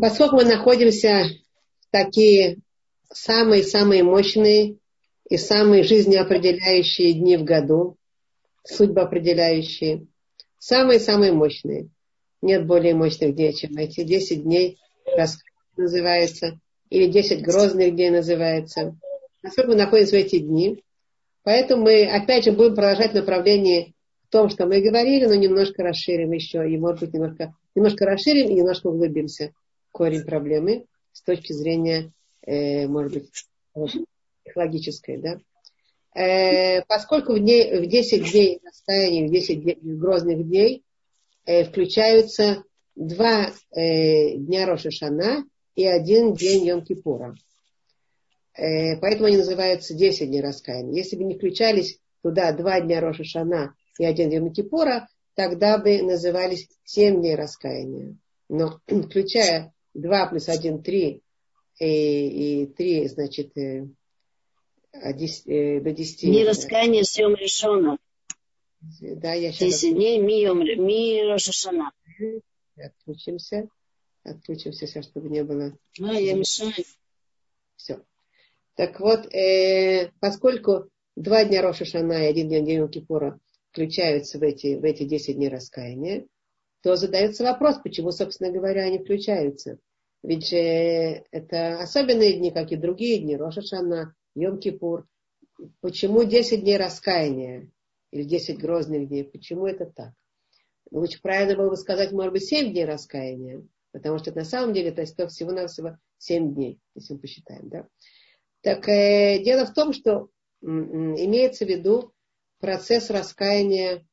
Поскольку мы находимся в такие самые-самые мощные и самые жизнеопределяющие дни в году, судьбоопределяющие, самые-самые мощные. Нет более мощных дней, чем эти 10 дней называется, или 10 грозных дней называется. Насколько мы находимся в эти дни. Поэтому мы опять же будем продолжать направление в том, что мы говорили, но немножко расширим еще, и может быть немножко, немножко расширим и немножко углубимся корень проблемы с точки зрения, э, может быть, психологической, да. Э, поскольку в, дней, в 10 дней настаяния, в 10 дней, грозных дней э, включаются два э, дня Рошашана и один день Йом-Кипура. Э, поэтому они называются 10 дней раскаяния. Если бы не включались туда два дня Рошашана и один день Йом-Кипура, тогда бы назывались 7 дней раскаяния. Но включая 2 плюс 1, 3, и, и 3, значит, э, до 10. Не раскаяние съем решено. Да, я сейчас... 10 дней ми, ми Рошашана. Отключимся. Отключимся сейчас, чтобы не было... А, я мешаю. Все. Так вот, э, поскольку два дня Роша Шана и один день День Кипура включаются в эти, в эти 10 дней раскаяния, то задается вопрос, почему, собственно говоря, они включаются. Ведь же это особенные дни, как и другие дни, Роша Шана, Йом Кипур. Почему 10 дней раскаяния или 10 грозных дней? Почему это так? Лучше правильно было бы сказать, может быть, 7 дней раскаяния, потому что на самом деле это всего-навсего 7 дней, если мы посчитаем. Да? Так э, дело в том, что имеется в виду процесс раскаяния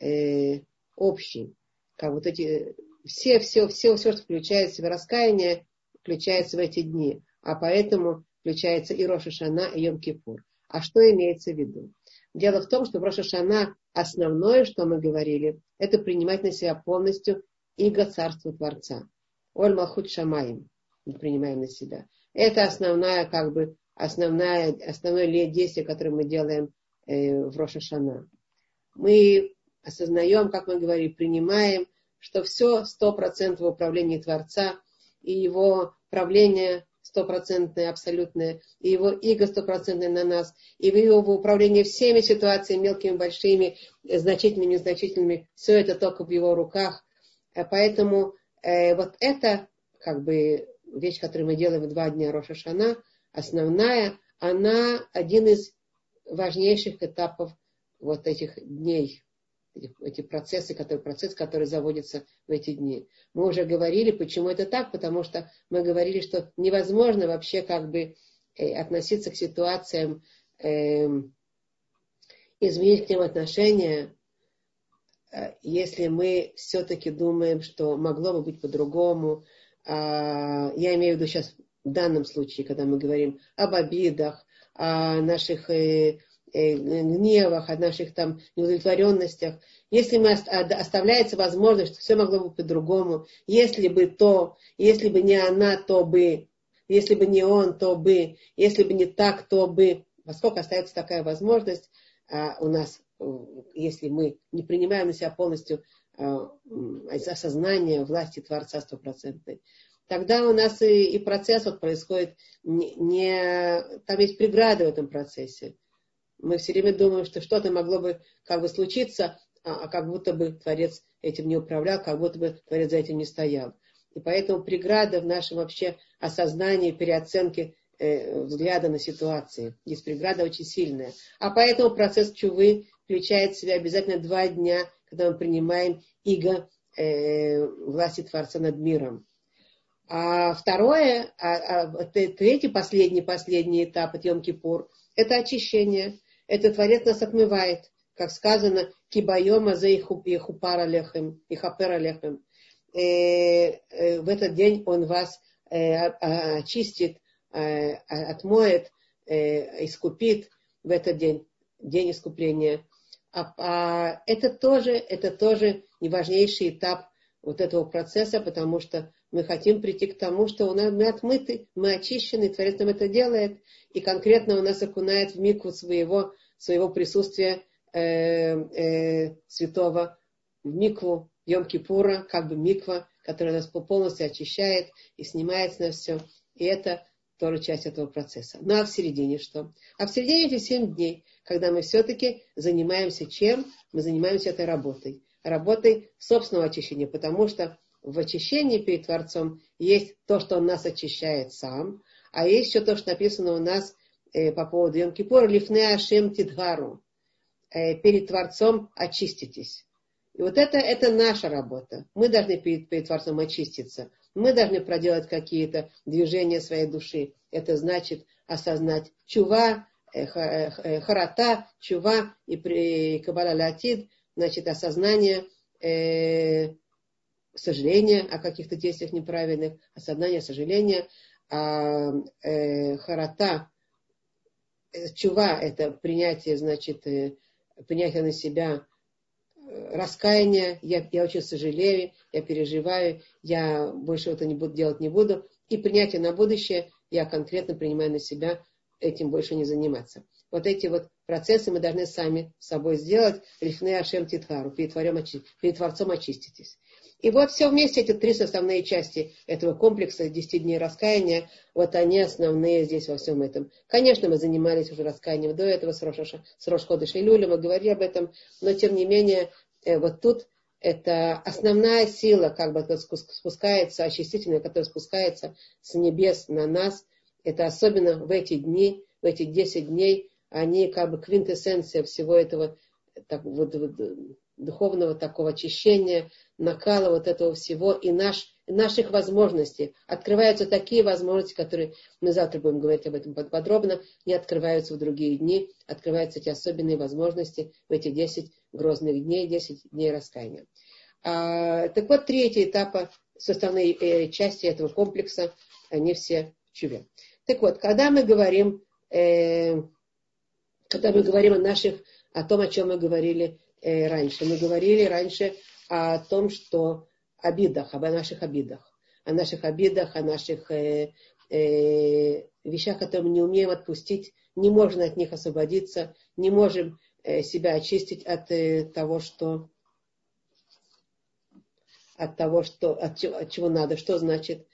э, общий. Как вот эти, все, все, все, все, что включается в раскаяние, включается в эти дни. А поэтому включается и Роша Шана, и Йом Кипур. А что имеется в виду? Дело в том, что в Роша Шана основное, что мы говорили, это принимать на себя полностью иго царства Творца. Оль Малхут Шамаем мы принимаем на себя. Это основная, как бы, основная, основное действие, которое мы делаем э, в Роша Шана. Мы осознаем, как мы говорим, принимаем, что все стопроцентное управление Творца и его правление стопроцентное, абсолютное, и его иго стопроцентное на нас, и его управление всеми ситуациями, мелкими, большими, значительными, незначительными, все это только в его руках. Э, поэтому э, вот это как бы вещь, которую мы делаем в два дня Роша Шана, основная, она один из важнейших этапов вот этих дней эти, эти процессы, которые, процесс, который заводится в эти дни. Мы уже говорили, почему это так, потому что мы говорили, что невозможно вообще как бы э, относиться к ситуациям, э, изменить к ним отношения, э, если мы все-таки думаем, что могло бы быть по-другому. Э, я имею в виду сейчас в данном случае, когда мы говорим об обидах, о наших э, гневах, о наших там неудовлетворенностях, если мы оставляется возможность, что все могло бы по-другому, если бы то, если бы не она, то бы, если бы не он, то бы, если бы не так, то бы, поскольку остается такая возможность а, у нас, э, если мы не принимаем на себя полностью а, осознание власти Творца стопроцентной, тогда у нас и, и процесс вот происходит не, не, там есть преграды в этом процессе мы все время думаем, что что-то могло бы как бы случиться, а, а как будто бы Творец этим не управлял, как будто бы Творец за этим не стоял. И поэтому преграда в нашем вообще осознании, переоценке э, взгляда на ситуации. Есть преграда очень сильная. А поэтому процесс чувы включает в себя обязательно два дня, когда мы принимаем иго э, власти Творца над миром. А второе, а, а, третий, последний, последний этап, от Йом-Кипур, это очищение это Творец нас отмывает, как сказано, кибайома за ихупара лехем. Э, э, в этот день он вас э, очистит, отмоет, искупит в этот день, день искупления. А, а это тоже, это тоже не важнейший этап вот этого процесса, потому что мы хотим прийти к тому, что у нас, мы отмыты, мы очищены, Творец нам это делает, и конкретно у нас окунает в микву своего, своего присутствия э, э, святого в микву Йом-Кипура, как бы миква, который нас полностью очищает и снимает с нас все. И это тоже часть этого процесса. Ну а в середине что? А в середине эти семь дней, когда мы все-таки занимаемся чем? Мы занимаемся этой работой. Работой собственного очищения, потому что в очищении перед Творцом есть то, что Он нас очищает сам, а есть еще то, что написано у нас э, по поводу Йом Кипур, лифне ашем тидгару, э, перед Творцом очиститесь. И вот это, это наша работа. Мы должны перед, перед Творцом очиститься. Мы должны проделать какие-то движения своей души. Это значит осознать чува, э, э, харата, чува и при кабала латид, значит осознание э, сожаления о каких-то действиях неправильных, осознание сожаления, а э, харата, э, чува это принятие, значит, э, принятие на себя раскаяние, я, я очень сожалею, я переживаю, я больше это не буду делать не буду. И принятие на будущее, я конкретно принимаю на себя этим больше не заниматься. Вот эти вот процессы мы должны сами собой сделать. Лифне Ашем Титхару, перед, перед Творцом очиститесь. И вот все вместе, эти три составные части этого комплекса 10 дней раскаяния, вот они основные здесь во всем этом. Конечно, мы занимались уже раскаянием до этого с Рошходыша и Люля, мы говорили об этом, но тем не менее, э, вот тут это основная сила, как бы спускается, очистительная, которая спускается с небес на нас. Это особенно в эти дни, в эти 10 дней, они как бы квинтэссенция всего этого так, вот, вот, духовного такого очищения, накала вот этого всего и наш, наших возможностей. Открываются такие возможности, которые мы завтра будем говорить об этом подробно, не открываются в другие дни, открываются эти особенные возможности в эти 10 грозных дней, 10 дней раскаяния. А, так вот, три эти этапа, составные э, части этого комплекса, они все в чуве. Так вот, когда мы говорим, э, когда мы говорим о наших, о том, о чем мы говорили э, раньше, мы говорили раньше о том, что обидах, об наших обидах, о наших обидах, о наших э, э, вещах, которые мы не умеем отпустить, не можем от них освободиться, не можем э, себя очистить от э, того, что от того, что, от, чего, от чего надо, что значит.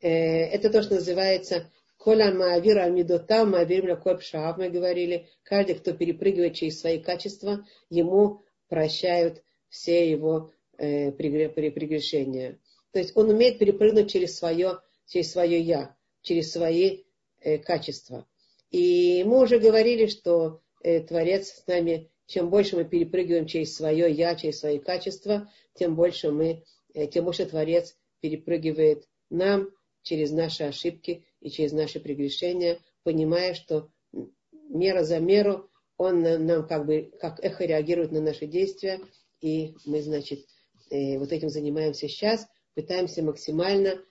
Э, это то, что называется Коля Маавира Амидота, Маавир Пшаав, мы говорили, каждый, кто перепрыгивает через свои качества, ему прощают все его э, прегрешения. То есть он умеет перепрыгнуть через свое, через свое я, через свои э, качества. И мы уже говорили, что э, Творец с нами, чем больше мы перепрыгиваем через свое я, через свои качества, тем больше мы, э, тем больше Творец перепрыгивает нам через наши ошибки и через наши прегрешения, понимая, что мера за меру он нам как бы как эхо реагирует на наши действия, и мы, значит, э, вот этим занимаемся сейчас, пытаемся максимально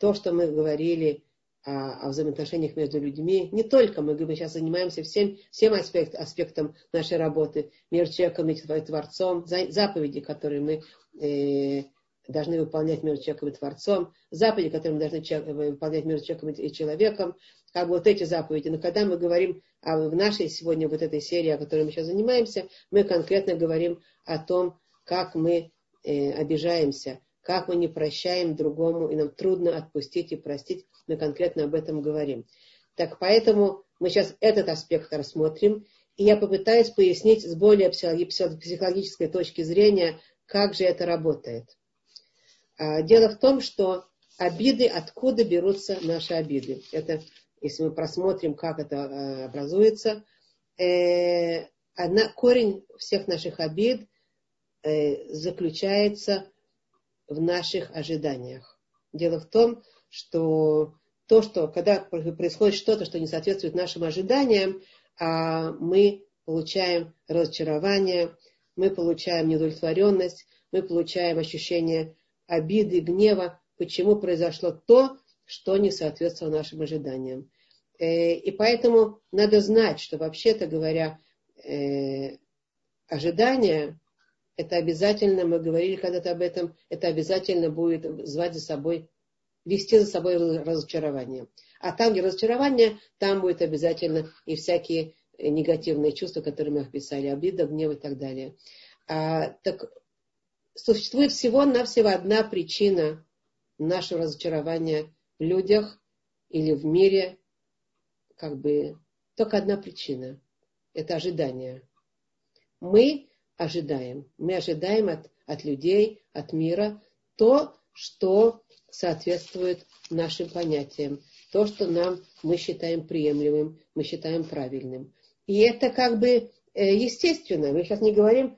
то, что мы говорили о, о взаимоотношениях между людьми, не только мы, мы сейчас занимаемся всем, всем аспект, аспектом нашей работы, между человеком и Творцом, заповеди, которые мы э, должны выполнять между человеком и Творцом, заповеди, которые мы должны выполнять между человеком и человеком, как бы вот эти заповеди. Но когда мы говорим о, в нашей сегодня вот этой серии, о которой мы сейчас занимаемся, мы конкретно говорим о том, как мы э, обижаемся, как мы не прощаем другому, и нам трудно отпустить и простить, мы конкретно об этом говорим. Так поэтому мы сейчас этот аспект рассмотрим, и я попытаюсь пояснить с более психологической точки зрения, как же это работает. А, дело в том, что обиды, откуда берутся наши обиды. Это, если мы просмотрим, как это э, образуется, э, одна, корень всех наших обид Э, заключается в наших ожиданиях. Дело в том, что то, что когда происходит что-то, что не соответствует нашим ожиданиям, а мы получаем разочарование, мы получаем неудовлетворенность, мы получаем ощущение обиды, гнева, почему произошло то, что не соответствовало нашим ожиданиям. Э, и поэтому надо знать, что вообще-то говоря, э, ожидания это обязательно, мы говорили когда-то об этом, это обязательно будет звать за собой, вести за собой разочарование. А там, где разочарование, там будет обязательно и всякие негативные чувства, которые мы описали, обида, гнев и так далее. А, так существует всего-навсего одна причина нашего разочарования людях или в мире, как бы только одна причина. Это ожидание. Мы ожидаем. Мы ожидаем от, от людей, от мира то, что соответствует нашим понятиям, то, что нам мы считаем приемлемым, мы считаем правильным. И это как бы э, естественно. Мы сейчас не говорим,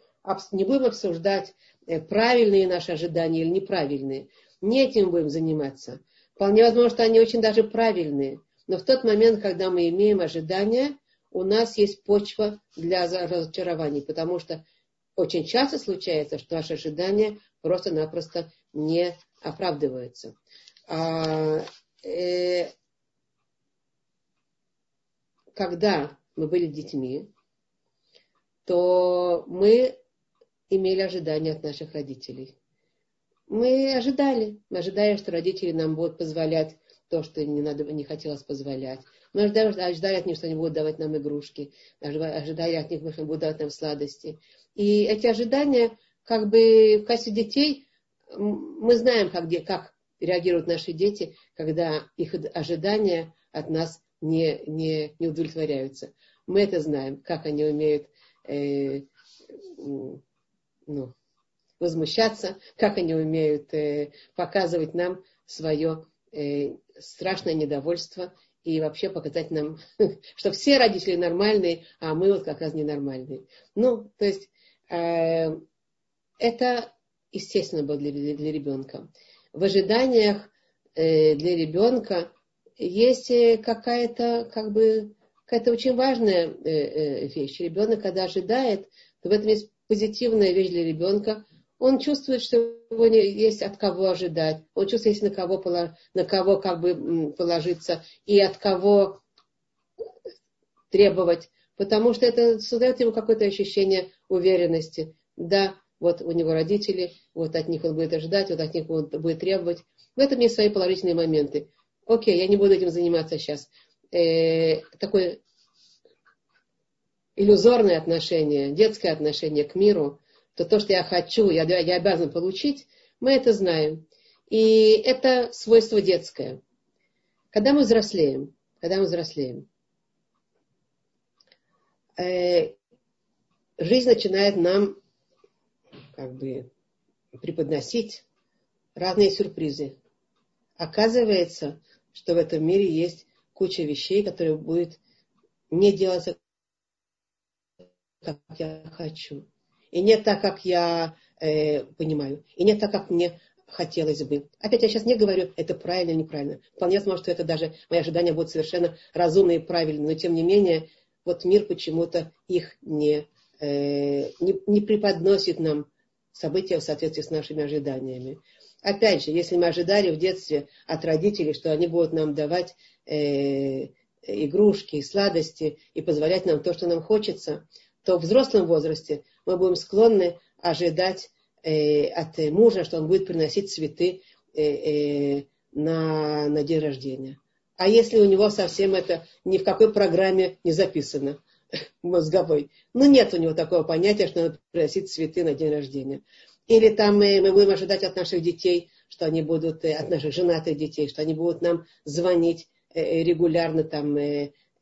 не будем обсуждать э, правильные наши ожидания или неправильные. Не этим будем заниматься. Вполне возможно, что они очень даже правильные. Но в тот момент, когда мы имеем ожидания, у нас есть почва для разочарований, потому что очень часто случается, что наши ожидания просто-напросто не оправдываются. А, э, когда мы были детьми, то мы имели ожидания от наших родителей. Мы ожидали, мы ожидали, что родители нам будут позволять то, что не, надо, не хотелось позволять. Мы ожидали, ожидали от них, что они будут давать нам игрушки, ожидали от них, что они будут давать нам сладости. И эти ожидания, как бы в качестве детей, мы знаем, как, как реагируют наши дети, когда их ожидания от нас не, не, не удовлетворяются. Мы это знаем, как они умеют э, ну, возмущаться, как они умеют э, показывать нам свое э, страшное недовольство и вообще показать нам, что все родители нормальные, а мы вот как раз ненормальные. Ну, то есть э, это естественно было для, для ребенка. В ожиданиях э, для ребенка есть э, какая-то, как бы, какая-то очень важная э, э, вещь. Ребенок, когда ожидает, то в этом есть позитивная вещь для ребенка. Он чувствует, что у него есть от кого ожидать. Он чувствует, есть на кого, на кого как бы положиться и от кого требовать. Потому что это создает ему какое-то ощущение уверенности. Да, вот у него родители, вот от них он будет ожидать, вот от них он будет требовать. В этом есть свои положительные моменты окей, я не буду этим заниматься сейчас. Э, такое иллюзорное отношение, детское отношение к миру, то то, что я хочу, я, я обязан получить, мы это знаем. И это свойство детское. Когда мы взрослеем, когда мы взрослеем, э, жизнь начинает нам как бы преподносить разные сюрпризы. Оказывается, что в этом мире есть куча вещей, которые будет не делаться, как я хочу. И не так, как я э, понимаю. И не так, как мне хотелось бы. Опять я сейчас не говорю, это правильно или неправильно. Вполне возможно, что это даже мои ожидания будут совершенно разумные и правильные. Но тем не менее, вот мир почему-то их не, э, не, не преподносит нам события в соответствии с нашими ожиданиями. Опять же, если мы ожидали в детстве от родителей, что они будут нам давать э, игрушки, сладости и позволять нам то, что нам хочется, то в взрослом возрасте мы будем склонны ожидать э, от мужа, что он будет приносить цветы э, э, на, на день рождения. А если у него совсем это ни в какой программе не записано мозговой, ну нет у него такого понятия, что надо приносить цветы на день рождения. Или там мы, мы будем ожидать от наших детей, что они будут, э, от наших женатых детей, что они будут нам звонить э, э, регулярно там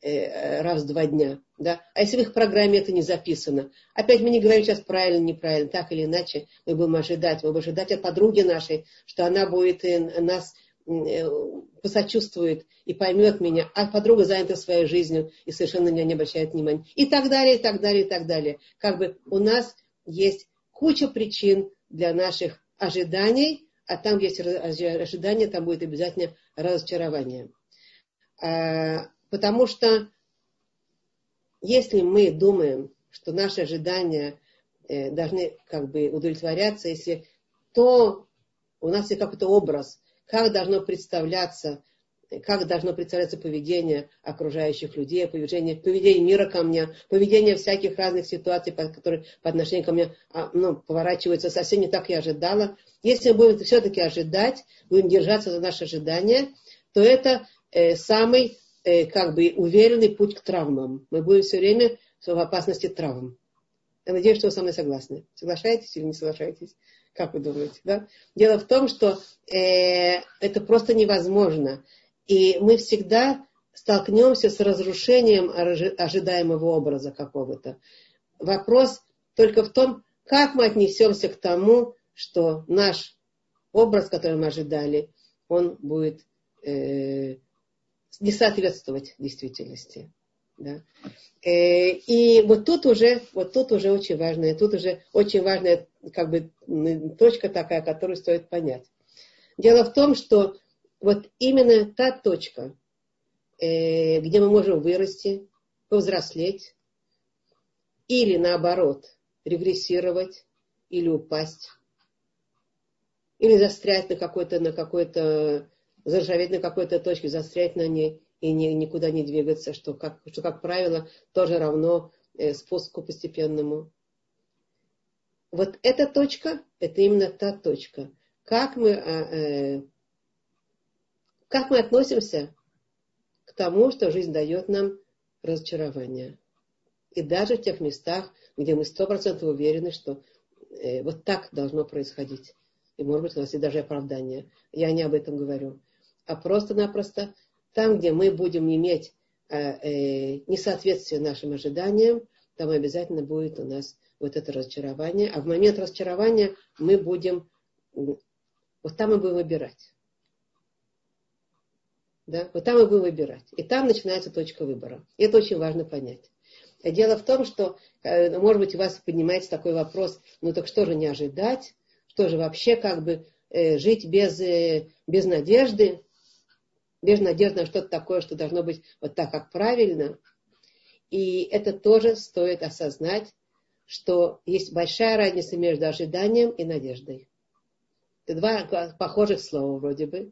раз в два дня. Да? А если в их программе это не записано? Опять мы не говорим сейчас правильно, неправильно, так или иначе мы будем ожидать. Мы будем ожидать от подруги нашей, что она будет нас посочувствует и поймет меня, а подруга занята своей жизнью и совершенно на меня не обращает внимания. И так далее, и так далее, и так далее. Как бы у нас есть куча причин для наших ожиданий, а там есть ожидание, там будет обязательно разочарование. Потому что если мы думаем, что наши ожидания э, должны как бы удовлетворяться, если то у нас есть какой-то образ, как должно представляться как должно представляться поведение окружающих людей, поведение, поведение мира ко мне, поведение всяких разных ситуаций, которые по отношению ко мне а, ну, поворачиваются совсем не так, я ожидала. Если мы будем все-таки ожидать, будем держаться за наши ожидания, то это э, самый э, как бы уверенный путь к травмам. Мы будем все время в опасности травм. Я надеюсь, что вы со мной согласны. Соглашаетесь или не соглашаетесь? Как вы думаете? Да? Дело в том, что э, это просто невозможно. И мы всегда столкнемся с разрушением ожидаемого образа какого-то. Вопрос только в том, как мы отнесемся к тому, что наш образ, который мы ожидали, он будет э, не соответствовать действительности. Да? Э, и вот тут уже, вот тут уже очень важная, тут уже очень важная как бы точка такая, которую стоит понять. Дело в том, что вот именно та точка, э, где мы можем вырасти, повзрослеть, или наоборот, регрессировать, или упасть, или застрять на какой-то, на какой-то, заржаветь на какой-то точке, застрять на ней и ни, никуда не двигаться, что как, что, как правило, тоже равно э, спуску постепенному. Вот эта точка, это именно та точка. Как мы, а, э, как мы относимся к тому, что жизнь дает нам разочарование. И даже в тех местах, где мы сто процентов уверены, что э, вот так должно происходить и, может быть, у нас есть даже оправдание. Я не об этом говорю. А просто-напросто там, где мы будем иметь э, э, несоответствие нашим ожиданиям, там обязательно будет у нас вот это разочарование. А в момент разочарования мы будем, вот там мы будем выбирать. Да? Вот там мы будем выбирать. И там начинается точка выбора. И это очень важно понять. Дело в том, что, э, может быть, у вас поднимается такой вопрос, ну так что же не ожидать? Что же вообще как бы жить без, без надежды, без надежды на что-то такое, что должно быть вот так, как правильно. И это тоже стоит осознать, что есть большая разница между ожиданием и надеждой. Это два похожих слова вроде бы.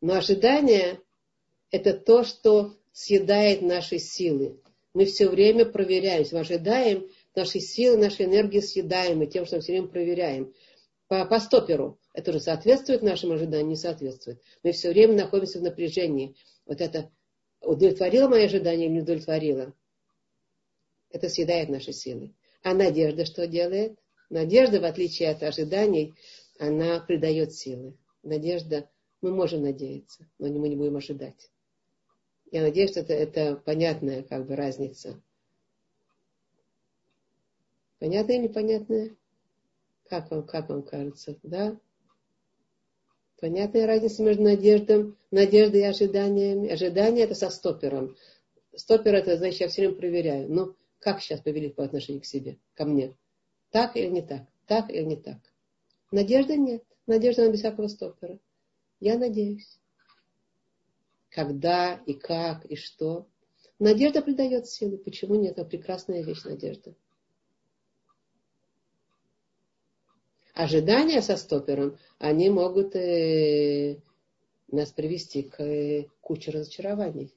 Но ожидание – это то, что съедает наши силы. Мы все время проверяем, мы ожидаем, наши силы, наши энергии съедаемы тем, что мы все время проверяем. По, по стоперу. Это уже соответствует нашим ожиданиям, не соответствует. Мы все время находимся в напряжении. Вот это удовлетворило мои ожидания или не удовлетворило? Это съедает наши силы. А надежда что делает? Надежда, в отличие от ожиданий, она придает силы. Надежда, мы можем надеяться, но мы не будем ожидать. Я надеюсь, что это, это понятная как бы разница. Понятное или непонятное? Как вам, как вам кажется, да? Понятная разница между надеждой, надеждой и ожиданиями. Ожидание это со стопером. Стопер это значит, я все время проверяю. Ну, как сейчас повели по отношению к себе, ко мне? Так или не так? Так или не так? Надежды нет. Надежда на без всякого стопера. Я надеюсь. Когда и как и что. Надежда придает силы. Почему нет? Это прекрасная вещь, надежда. Ожидания со стопером, они могут э, нас привести к э, куче разочарований.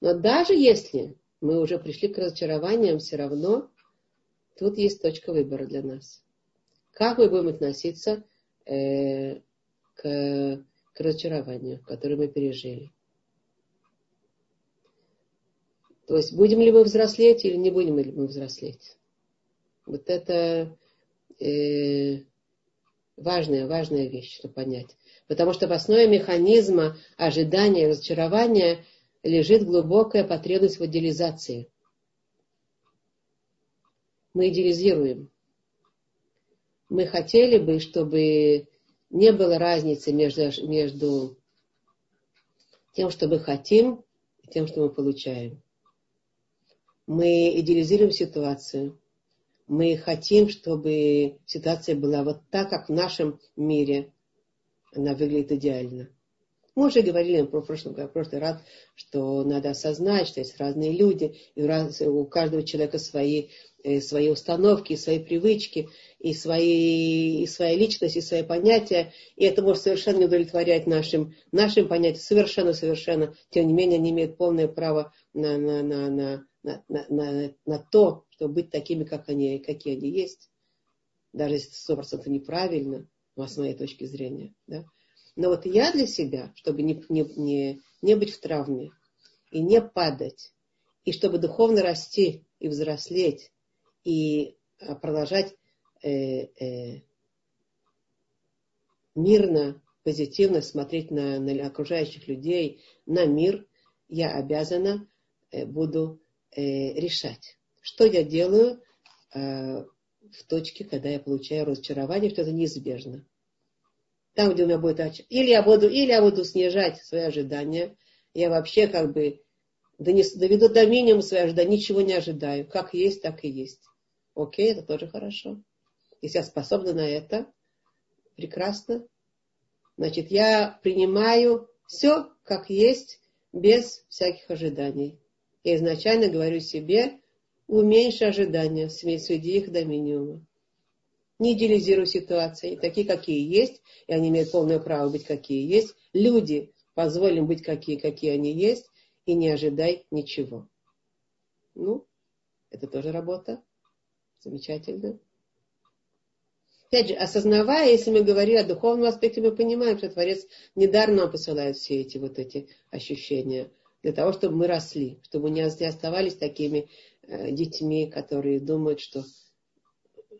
Но даже если мы уже пришли к разочарованиям, все равно тут есть точка выбора для нас. Как мы будем относиться э, к, к разочарованию, которое мы пережили. То есть будем ли мы взрослеть или не будем ли мы взрослеть. Вот это э, важная, важная вещь, чтобы понять. Потому что в основе механизма ожидания и разочарования лежит глубокая потребность в идеализации. Мы идеализируем. Мы хотели бы, чтобы не было разницы между, между тем, что мы хотим, и тем, что мы получаем. Мы идеализируем ситуацию мы хотим, чтобы ситуация была вот так, как в нашем мире она выглядит идеально. Мы уже говорили в прошлом, в прошлый раз, что надо осознать, что есть разные люди, и у каждого человека свои, э, свои установки, свои привычки, и, свои, и своя личность, и свои понятия, и это может совершенно не удовлетворять нашим, нашим понятиям, совершенно-совершенно. Тем не менее, они имеют полное право на, на, на, на, на, на, на, то, чтобы быть такими, как они, какие они есть, даже если сто процентов неправильно, ну, с моей точки зрения. Да? Но вот я для себя, чтобы не, не, не, не быть в травме и не падать, и чтобы духовно расти и взрослеть, и а, продолжать э, э, мирно, позитивно смотреть на, на окружающих людей, на мир, я обязана э, буду э, решать, что я делаю э, в точке, когда я получаю разочарование, что это неизбежно. Там, где у меня будет или я буду, или я буду снижать свои ожидания, я вообще как бы доведу до минимума свои ожидания, ничего не ожидаю. Как есть, так и есть. Окей, это тоже хорошо. Если я способна на это, прекрасно. Значит, я принимаю все как есть, без всяких ожиданий. Я изначально говорю себе, уменьши ожидания, сведи их до минимума. Не идеализируй ситуации, такие, какие есть, и они имеют полное право быть, какие есть. Люди, позволим быть, какие, какие они есть, и не ожидай ничего. Ну, это тоже работа. Замечательно. Опять же, осознавая, если мы говорим о духовном аспекте, мы понимаем, что Творец недарно посылает все эти вот эти ощущения для того, чтобы мы росли, чтобы не оставались такими э, детьми, которые думают, что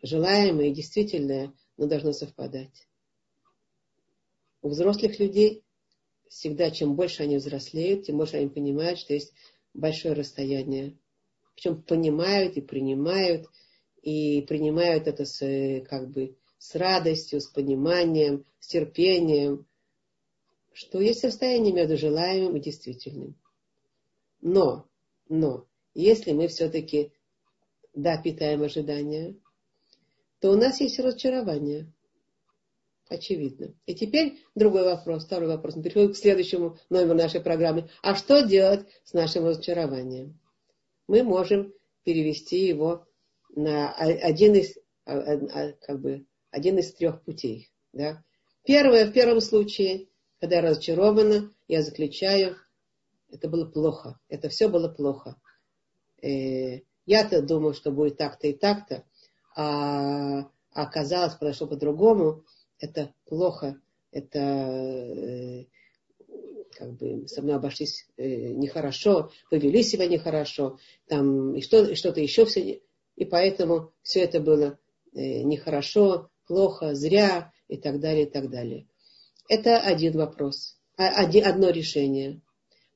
желаемое и действительное, но должно совпадать. У взрослых людей всегда, чем больше они взрослеют, тем больше они понимают, что есть большое расстояние. Причем понимают и принимают, и принимают это с, как бы, с радостью, с пониманием, с терпением, что есть расстояние между желаемым и действительным. Но, но, если мы все-таки, да, питаем ожидания, то у нас есть разочарование. Очевидно. И теперь другой вопрос, второй вопрос. Мы переходим к следующему номеру нашей программы. А что делать с нашим разочарованием? Мы можем перевести его на один из, как бы, один из трех путей. Да? Первое, в первом случае, когда я разочарована, я заключаю, это было плохо, это все было плохо. Э, я-то думал, что будет так-то и так-то, а оказалось, подошло по-другому, это плохо, это э, как бы со мной обошлись э, нехорошо, повели себя нехорошо, там и, что, и что-то еще все, и поэтому все это было нехорошо, плохо, зря и так далее, и так далее. Это один вопрос, а, одно решение.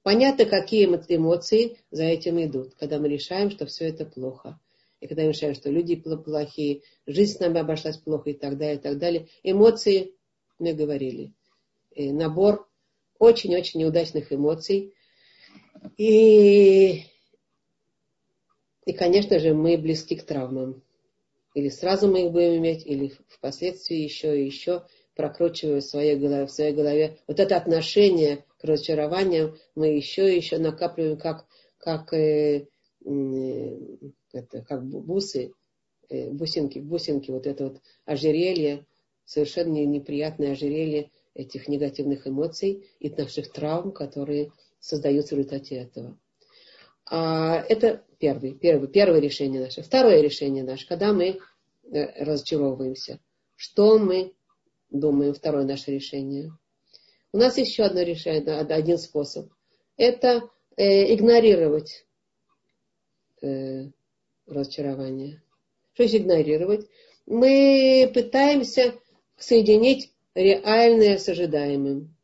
Понятно, какие эмоции за этим идут, когда мы решаем, что все это плохо. И когда мы решаем, что люди плохие, жизнь с нами обошлась плохо и так далее, и так далее. Эмоции, мы говорили, и набор очень-очень неудачных эмоций. И, и, конечно же, мы близки к травмам. Или сразу мы их будем иметь, или впоследствии еще и еще, прокручивая в своей голове, в своей голове вот это отношение к разочарованиям, мы еще и еще накапливаем как, как, э, э, это, как бусы, э, бусинки, бусинки, вот это вот ожерелье, совершенно неприятное ожерелье этих негативных эмоций и наших травм, которые создаются в результате этого. А это первый, первый, первое решение наше. Второе решение наше, когда мы э, разочаровываемся. Что мы думаем? Второе наше решение. У нас еще одно решение, один способ. Это э, игнорировать э, разочарование. Что есть игнорировать? Мы пытаемся соединить реальное с ожидаемым.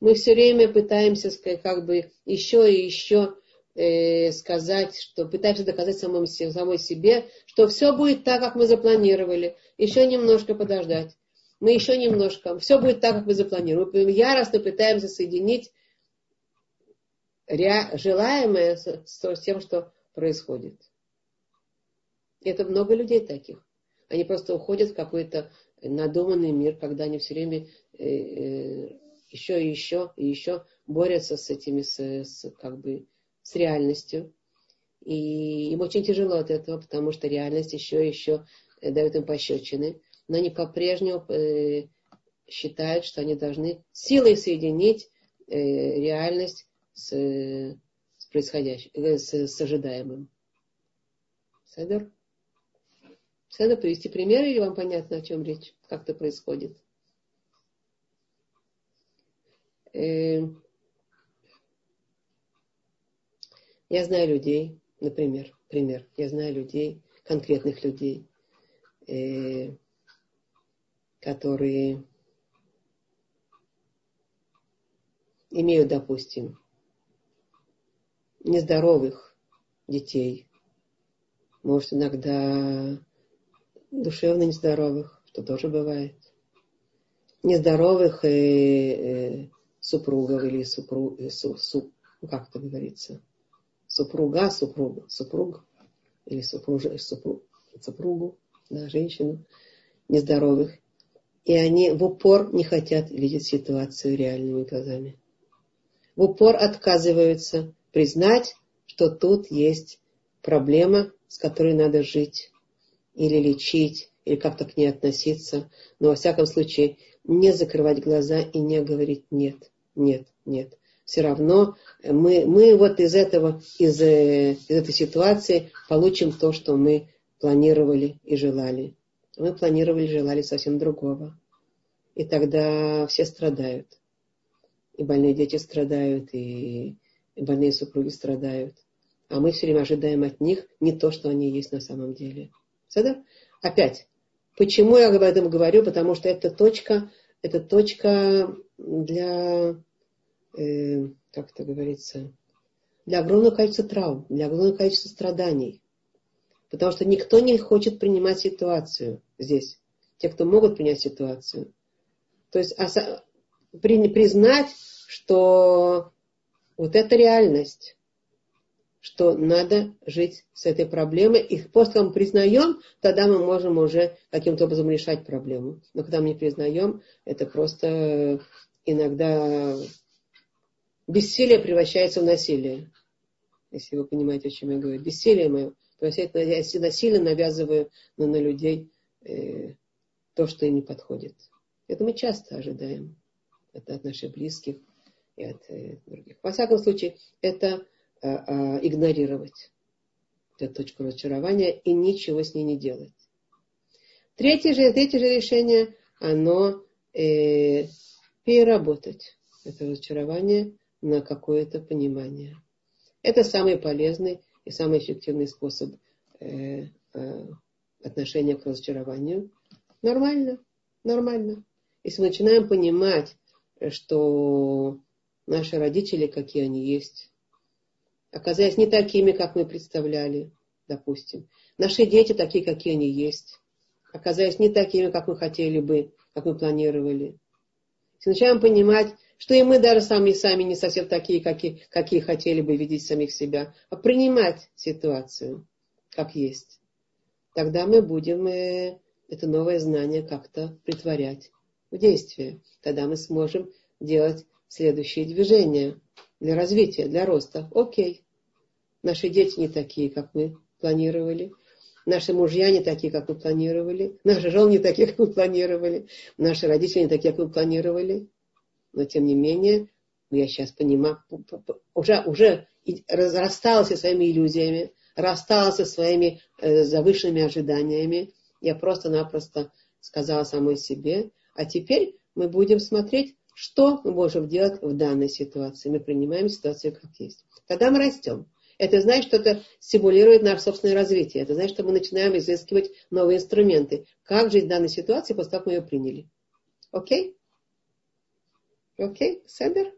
Мы все время пытаемся как бы еще и еще э, сказать, что пытаемся доказать самому, самой себе, что все будет так, как мы запланировали. Еще немножко подождать. Мы еще немножко. Все будет так, как мы запланировали. Мы яростно пытаемся соединить желаемое с, тем, что происходит. Это много людей таких. Они просто уходят в какой-то надуманный мир, когда они все время э, э, еще и еще и еще борются с этими, с, с, как бы, с реальностью. И им очень тяжело от этого, потому что реальность еще и еще э, дает им пощечины. Но они по-прежнему э, считают, что они должны силой соединить э, реальность с, с происходящим, с, с ожидаемым. Седер? Надо привести примеры, или вам понятно, о чем речь, как это происходит? Я знаю людей, например, пример, я знаю людей, конкретных людей, э, которые имеют, допустим, нездоровых детей, может, иногда душевно нездоровых, что тоже бывает, нездоровых э, э, супругов или супруг, э, су, су, как это говорится, супруга, супруг, супруг или супруж, супруг, супругу, да, женщину нездоровых. И они в упор не хотят видеть ситуацию реальными глазами. В упор отказываются признать, что тут есть проблема, с которой надо жить или лечить, или как-то к ней относиться. Но во всяком случае не закрывать глаза и не говорить нет, нет, нет. Все равно мы, мы вот из этого, из, э, из этой ситуации получим то, что мы планировали и желали. Мы планировали и желали совсем другого. И тогда все страдают. И больные дети страдают, и, и больные супруги страдают. А мы все время ожидаем от них не то, что они есть на самом деле. Сада? Опять, почему я об этом говорю? Потому что это точка, это точка для, э, как это говорится, для огромного количества травм, для огромного количества страданий. Потому что никто не хочет принимать ситуацию здесь. Те, кто могут принять ситуацию. То есть признать, что вот это реальность, что надо жить с этой проблемой. И после того, мы признаем, тогда мы можем уже каким-то образом решать проблему. Но когда мы не признаем, это просто иногда бессилие превращается в насилие. Если вы понимаете, о чем я говорю. Бессилие мое превращается, я насильно навязываю на, на людей э, то, что им не подходит. Это мы часто ожидаем. Это от наших близких и от э, других. Во всяком случае, это э, э, игнорировать эту точку разочарования и ничего с ней не делать. Третье же, третье же решение, оно э, переработать это разочарование на какое-то понимание. Это самый полезный и самый эффективный способ э, э, отношения к разочарованию. Нормально, нормально. Если мы начинаем понимать, что наши родители, какие они есть, оказались не такими, как мы представляли, допустим. Наши дети такие, какие они есть, оказались не такими, как мы хотели бы, как мы планировали. Если начинаем понимать, что и мы даже сами сами не совсем такие, какие, какие хотели бы видеть самих себя, а принимать ситуацию как есть, тогда мы будем э, это новое знание как-то притворять в действие. Тогда мы сможем делать следующие движения для развития, для роста. Окей, наши дети не такие, как мы планировали. Наши мужья не такие, как мы планировали. Наши жены не такие, как мы планировали. Наши родители не такие, как мы планировали. Но тем не менее, я сейчас понимаю, уже, уже рассталась со своими иллюзиями, рассталась со своими э, завышенными ожиданиями. Я просто-напросто сказала самой себе, а теперь мы будем смотреть, что мы можем делать в данной ситуации. Мы принимаем ситуацию как есть. Тогда мы растем. Это значит, что это стимулирует наше собственное развитие. Это значит, что мы начинаем изыскивать новые инструменты. Как жить в данной ситуации после того, как мы ее приняли. Окей? Окей? Седер?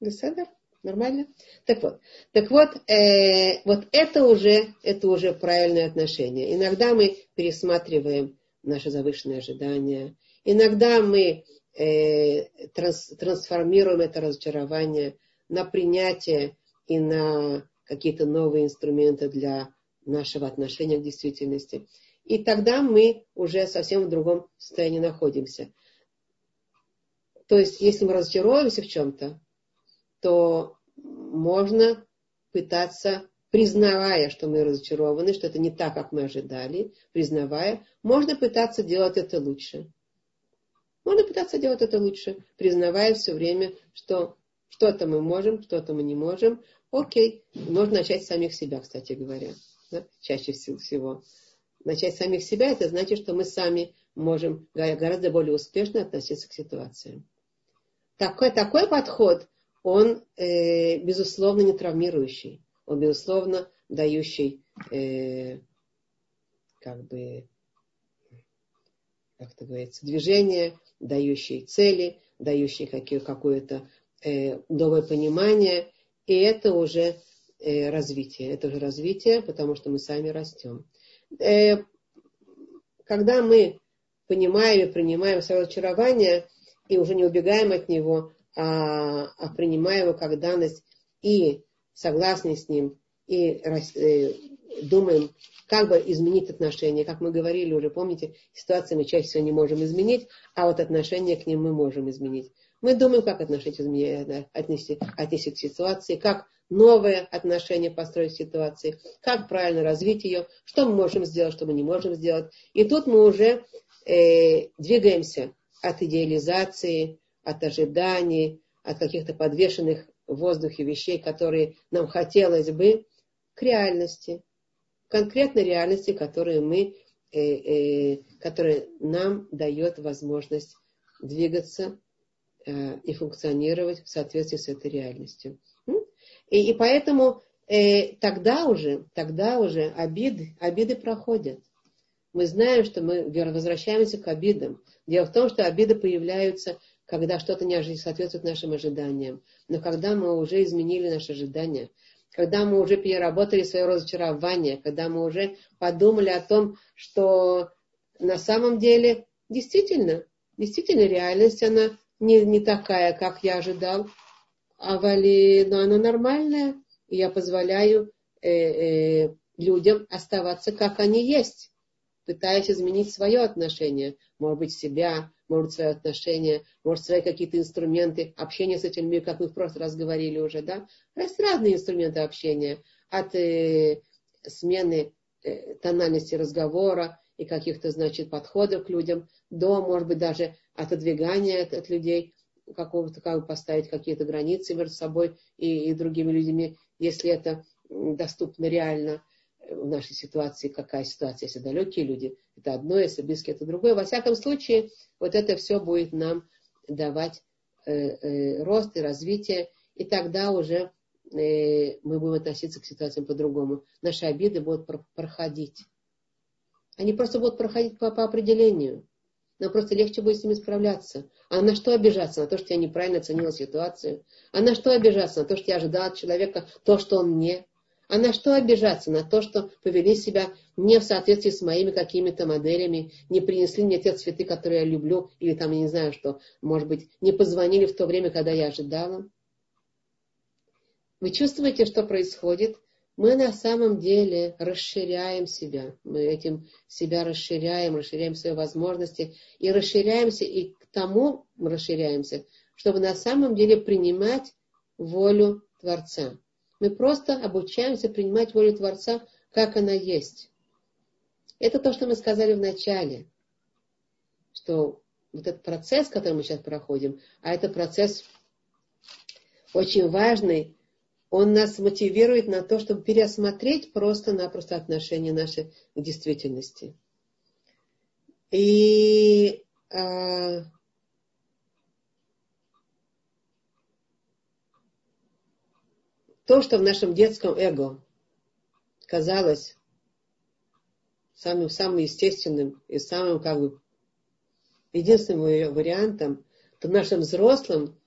Седер? Нормально? Так вот, так вот, э, вот это уже, это уже правильное отношение. Иногда мы пересматриваем наши завышенные ожидания. Иногда мы э, транс, трансформируем это разочарование на принятие и на какие-то новые инструменты для нашего отношения к действительности. И тогда мы уже совсем в другом состоянии находимся. То есть, если мы разочаровываемся в чем-то, то можно пытаться, признавая, что мы разочарованы, что это не так, как мы ожидали, признавая, можно пытаться делать это лучше. Можно пытаться делать это лучше, признавая все время, что что-то мы можем, что-то мы не можем. Окей, можно начать с самих себя, кстати говоря, да? чаще всего. Начать с самих себя, это значит, что мы сами можем гораздо более успешно относиться к ситуациям. Такой, такой подход, он, э, безусловно, не травмирующий. Он, безусловно, дающий, э, как бы, как это говорится, движение, дающий цели, дающий какое-то э, новое понимание, и это уже э, развитие. Это уже развитие, потому что мы сами растем. Э, когда мы понимаем и принимаем свое очарование, и уже не убегаем от него, а, а принимаем его как данность и согласны с ним, и э, думаем, как бы изменить отношения. Как мы говорили уже, помните, ситуации мы чаще всего не можем изменить, а вот отношения к ним мы можем изменить. Мы думаем, как отношения изменить, отнести, отнести к ситуации, как новые отношения построить в ситуации, как правильно развить ее, что мы можем сделать, что мы не можем сделать. И тут мы уже э, двигаемся от идеализации, от ожиданий, от каких-то подвешенных в воздухе вещей, которые нам хотелось бы, к реальности, конкретной реальности, которую мы, э, э, которая нам дает возможность двигаться э, и функционировать в соответствии с этой реальностью. И, и поэтому э, тогда уже, тогда уже обиды, обиды проходят. Мы знаем, что мы возвращаемся к обидам. Дело в том, что обиды появляются, когда что-то не соответствует нашим ожиданиям. Но когда мы уже изменили наши ожидания, когда мы уже переработали свое разочарование, когда мы уже подумали о том, что на самом деле действительно, действительно реальность, она не, не такая, как я ожидал, а вали, но она нормальная, и я позволяю э, э, людям оставаться, как они есть, пытаясь изменить свое отношение, может быть, себя, может, свои отношения, может, свои какие-то инструменты общения с этими людьми, как мы в прошлый раз говорили уже, да. Есть разные инструменты общения, от э, смены э, тональности разговора и каких-то, значит, подходов к людям, до, может быть, даже отодвигания от, от людей, какого-то, как поставить какие-то границы между собой и, и другими людьми, если это доступно реально в нашей ситуации, какая ситуация, если далекие люди, это одно, если близкие, это другое. Во всяком случае, вот это все будет нам давать э, э, рост и развитие, и тогда уже э, мы будем относиться к ситуациям по-другому. Наши обиды будут проходить. Они просто будут проходить по, по определению. Нам просто легче будет с ними справляться. А на что обижаться? На то, что я неправильно оценила ситуацию. А на что обижаться? На то, что я ожидала от человека то, что он не а на что обижаться? На то, что повели себя не в соответствии с моими какими-то моделями, не принесли мне те цветы, которые я люблю, или там, я не знаю что, может быть, не позвонили в то время, когда я ожидала. Вы чувствуете, что происходит? Мы на самом деле расширяем себя. Мы этим себя расширяем, расширяем свои возможности и расширяемся, и к тому расширяемся, чтобы на самом деле принимать волю Творца. Мы просто обучаемся принимать волю Творца, как она есть. Это то, что мы сказали в начале, что вот этот процесс, который мы сейчас проходим, а это процесс очень важный, он нас мотивирует на то, чтобы переосмотреть просто-напросто отношения наши к действительности. И а, то, что в нашем детском эго казалось самым, самым естественным и самым как бы единственным вариантом, то в нашем взрослом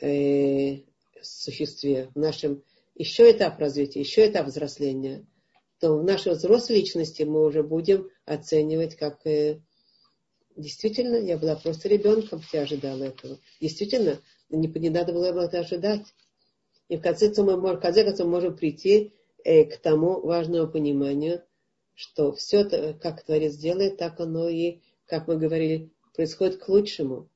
э, существе, в нашем еще этап развития, еще этап взросления, то в нашей взрослой личности мы уже будем оценивать как э, действительно я была просто ребенком, я ожидала этого. Действительно, не, не надо было это ожидать. И в конце концов мы, можем прийти э, к тому важному пониманию, что все, как Творец делает, так оно и, как мы говорили, происходит к лучшему.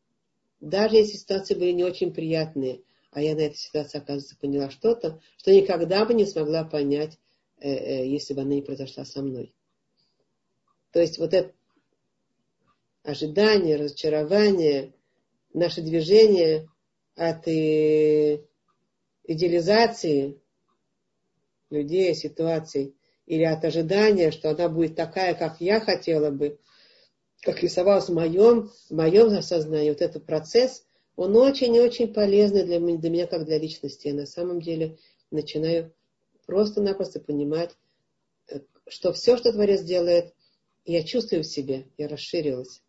Даже если ситуации были не очень приятные, а я на этой ситуации, оказывается, поняла что-то, что никогда бы не смогла понять, э, э, если бы она не произошла со мной. То есть вот это ожидание, разочарование, наше движение от идеализации людей, ситуаций, или от ожидания, что она будет такая, как я хотела бы, как рисовалась в моем, в моем осознании, вот этот процесс, он очень-очень полезный для меня, для меня, как для личности. Я на самом деле начинаю просто-напросто понимать, э, что все, что Творец делает, я чувствую в себе, я расширилась.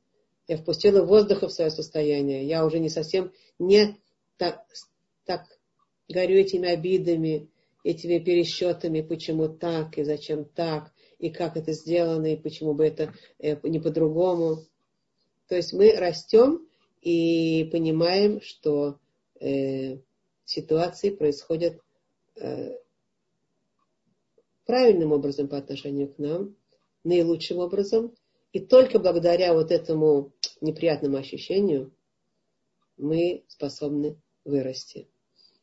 Я впустила воздуха в свое состояние. Я уже не совсем не так, так горю этими обидами, этими пересчетами, почему так и зачем так, и как это сделано, и почему бы это э, не по-другому. То есть мы растем и понимаем, что э, ситуации происходят э, правильным образом по отношению к нам, наилучшим образом. И только благодаря вот этому неприятному ощущению мы способны вырасти.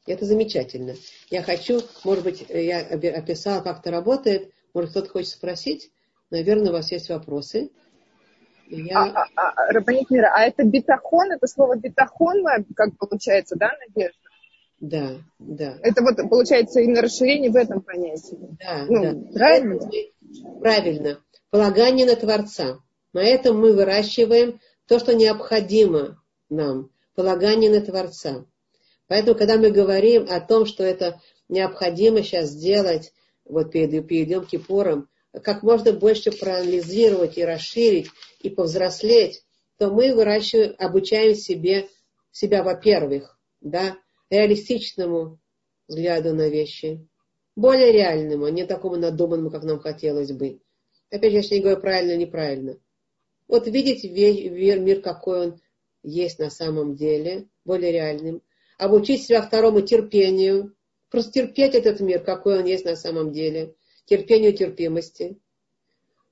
Это замечательно. Я хочу, может быть, я описала, как это работает. Может, кто-то хочет спросить. Наверное, у вас есть вопросы. Я... А, а, а, Рабанит Мира, а это битахон, это слово битахон, как получается, да, Надежда? Да, да. Это вот получается именно расширение в этом понятии. Да, ну, да. Правильно? Правильно. Полагание на Творца. На этом мы выращиваем то, что необходимо нам. Полагание на Творца. Поэтому, когда мы говорим о том, что это необходимо сейчас сделать, вот перед, перед Йом Кипуром, как можно больше проанализировать и расширить, и повзрослеть, то мы выращиваем, обучаем себе, себя, во-первых, да, реалистичному взгляду на вещи, более реальному, а не такому надуманному, как нам хотелось бы. Опять же, я не говорю правильно неправильно. Вот видеть мир, мир, какой он есть на самом деле, более реальным. Обучить себя второму терпению. Просто терпеть этот мир, какой он есть на самом деле. Терпению терпимости.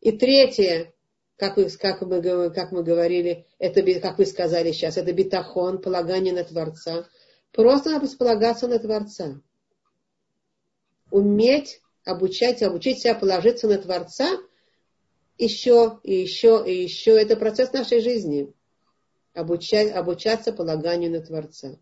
И третье, как, вы, как, мы, как мы говорили, это, как вы сказали сейчас, это битахон, полагание на Творца. Просто надо полагаться на Творца. Уметь обучать, обучить себя положиться на Творца еще и еще и еще. Это процесс нашей жизни. Обучать, обучаться полаганию на Творца.